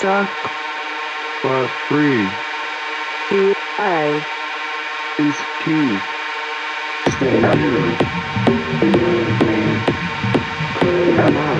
suck but free. P I is P. Stay here. Clear your mind.